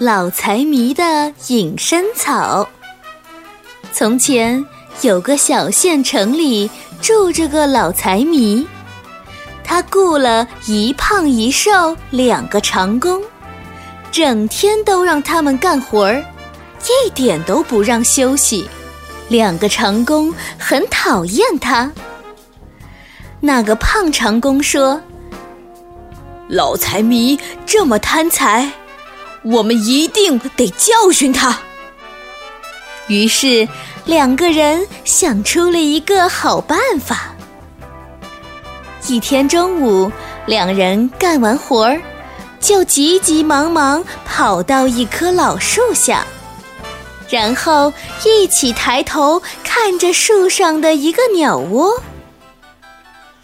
老财迷的隐身草。从前有个小县城里住着个老财迷，他雇了一胖一瘦两个长工，整天都让他们干活儿，一点都不让休息。两个长工很讨厌他。那个胖长工说：“老财迷这么贪财。”我们一定得教训他。于是，两个人想出了一个好办法。一天中午，两人干完活儿，就急急忙忙跑到一棵老树下，然后一起抬头看着树上的一个鸟窝。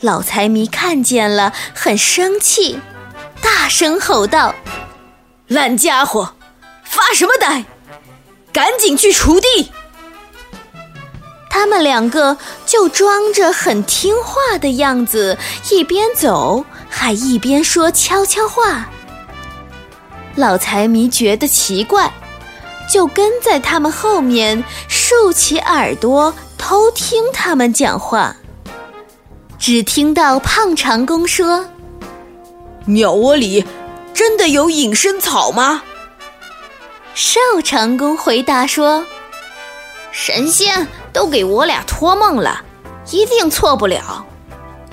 老财迷看见了，很生气，大声吼道。烂家伙，发什么呆？赶紧去锄地！他们两个就装着很听话的样子，一边走还一边说悄悄话。老财迷觉得奇怪，就跟在他们后面，竖起耳朵偷听他们讲话。只听到胖长工说：“鸟窝里。”真的有隐身草吗？瘦长工回答说：“神仙都给我俩托梦了，一定错不了，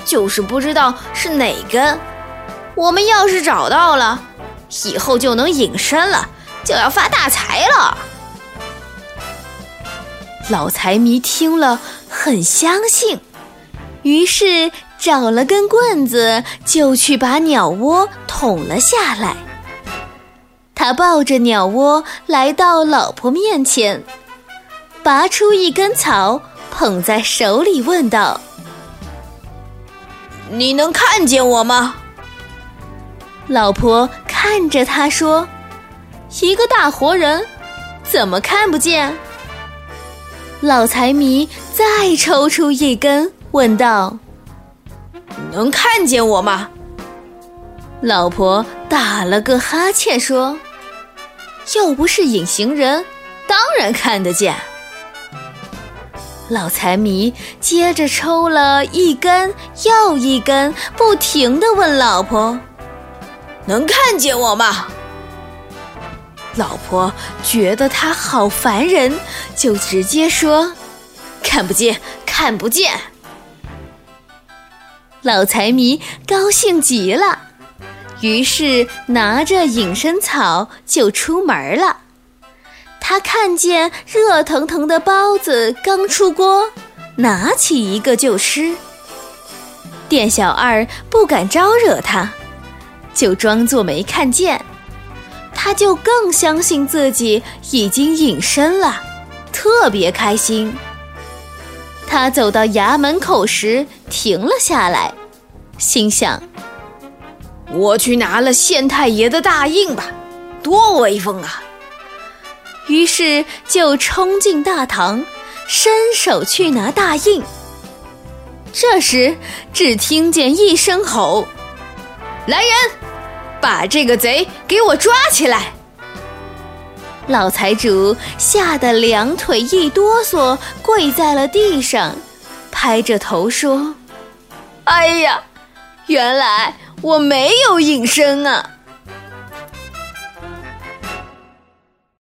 就是不知道是哪根。我们要是找到了，以后就能隐身了，就要发大财了。”老财迷听了很相信，于是。找了根棍子，就去把鸟窝捅了下来。他抱着鸟窝来到老婆面前，拔出一根草，捧在手里，问道：“你能看见我吗？”老婆看着他说：“一个大活人，怎么看不见？”老财迷再抽出一根，问道。能看见我吗？老婆打了个哈欠说：“又不是隐形人，当然看得见。”老财迷接着抽了一根又一根，不停的问老婆：“能看见我吗？”老婆觉得他好烦人，就直接说：“看不见，看不见。”老财迷高兴极了，于是拿着隐身草就出门了。他看见热腾腾的包子刚出锅，拿起一个就吃。店小二不敢招惹他，就装作没看见。他就更相信自己已经隐身了，特别开心。他走到衙门口时，停了下来，心想：“我去拿了县太爷的大印吧，多威风啊！”于是就冲进大堂，伸手去拿大印。这时，只听见一声吼：“来人，把这个贼给我抓起来！”老财主吓得两腿一哆嗦，跪在了地上，拍着头说：“哎呀，原来我没有隐身啊！”